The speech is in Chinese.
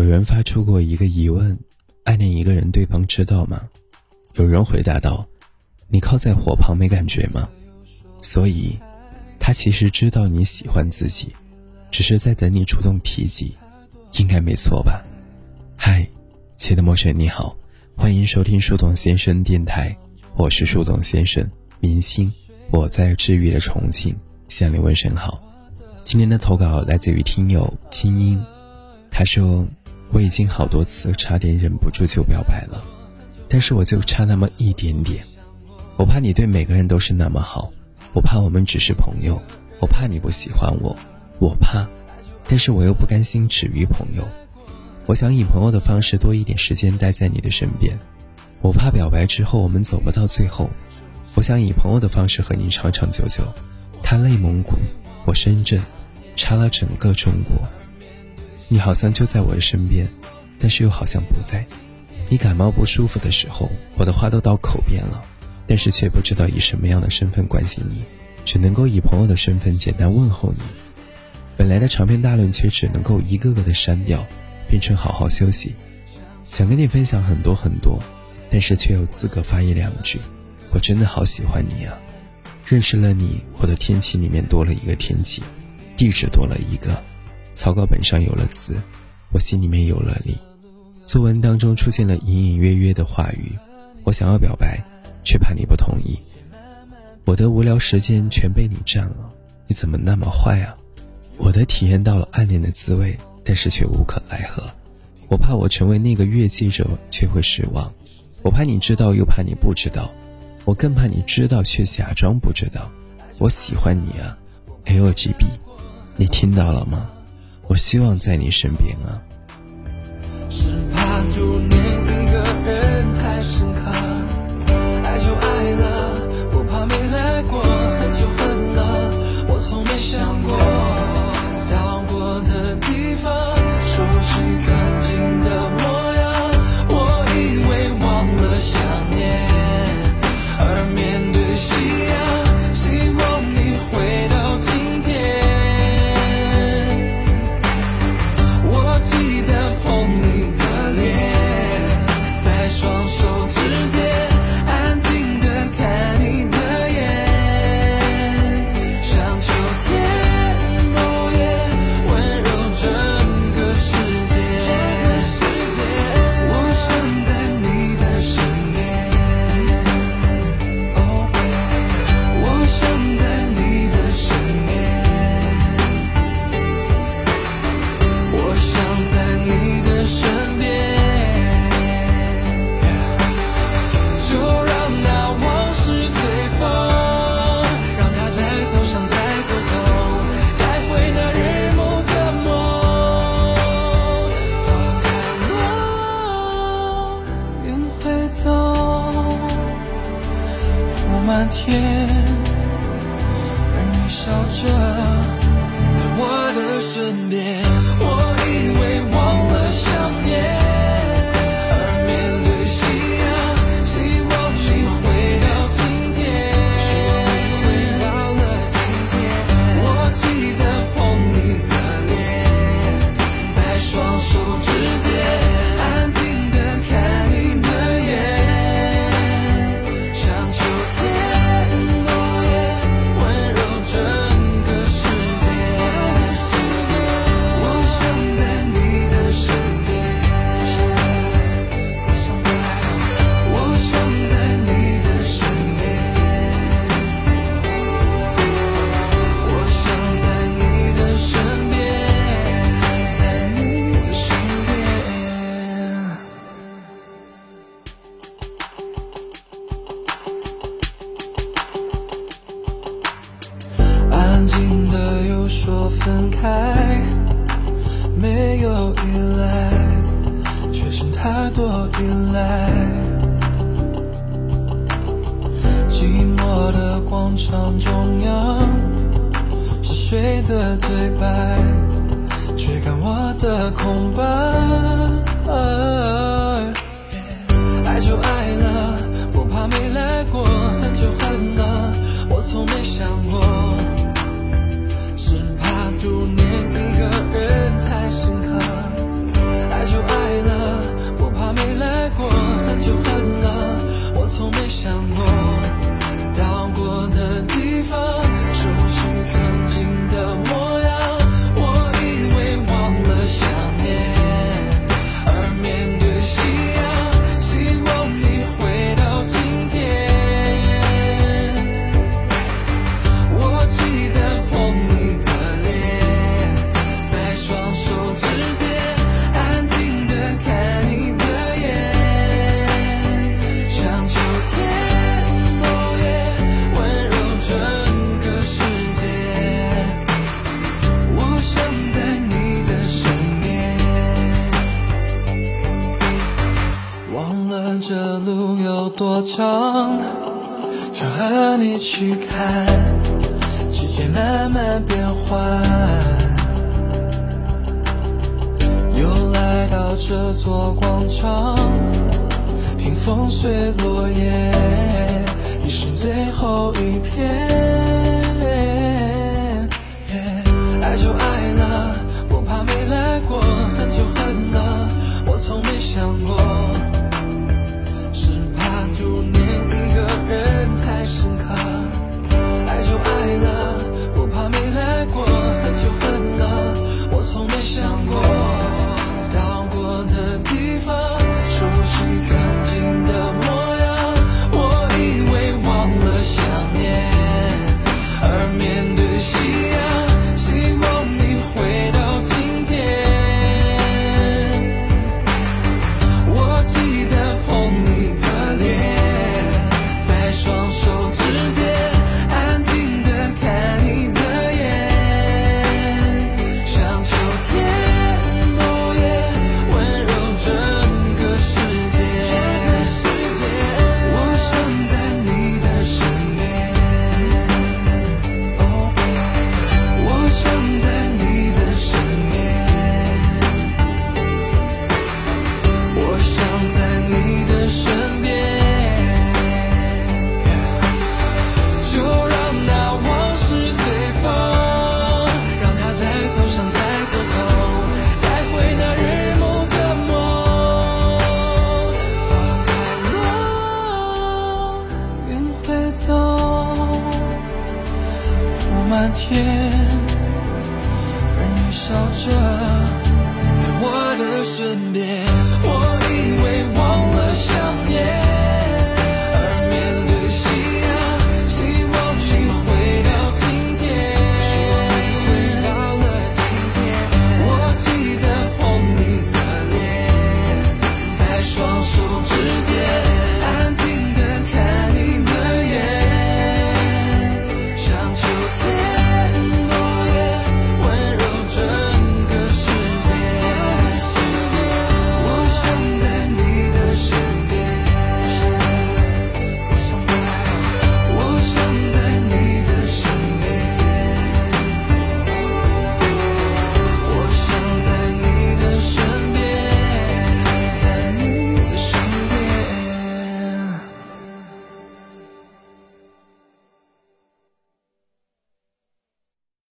有人发出过一个疑问：暗恋一个人，对方知道吗？有人回答道：“你靠在火旁没感觉吗？”所以，他其实知道你喜欢自己，只是在等你主动提及，应该没错吧？嗨，亲爱的陌生人，你好，欢迎收听树洞先生电台，我是树洞先生，明星，我在治愈的重庆向你问声好。今天的投稿来自于听友清音，他说。我已经好多次差点忍不住就表白了，但是我就差那么一点点。我怕你对每个人都是那么好，我怕我们只是朋友，我怕你不喜欢我，我怕，但是我又不甘心止于朋友。我想以朋友的方式多一点时间待在你的身边，我怕表白之后我们走不到最后。我想以朋友的方式和你长长久久。他内蒙古，我深圳，差了整个中国。你好像就在我的身边，但是又好像不在。你感冒不舒服的时候，我的话都到口边了，但是却不知道以什么样的身份关心你，只能够以朋友的身份简单问候你。本来的长篇大论却只能够一个个的删掉，变成好好休息。想跟你分享很多很多，但是却有资格发一两句。我真的好喜欢你啊！认识了你，我的天气里面多了一个天气，地址多了一个。草稿本上有了字，我心里面有了你。作文当中出现了隐隐约约的话语，我想要表白，却怕你不同意。我的无聊时间全被你占了，你怎么那么坏啊？我的体验到了暗恋的滋味，但是却无可奈何。我怕我成为那个越界者，却会失望。我怕你知道，又怕你不知道。我更怕你知道，却假装不知道。我喜欢你啊，L G B，你听到了吗？我希望在你身边啊。天，多依赖。寂寞的广场中央，是谁的对白？追赶我的空白。爱就爱了，不怕没来过，唱想和你去看季节慢慢变换又来到这座广场听风随落叶已是最后一片。爱就爱了不怕没来过。漫天而你笑着在我的身边。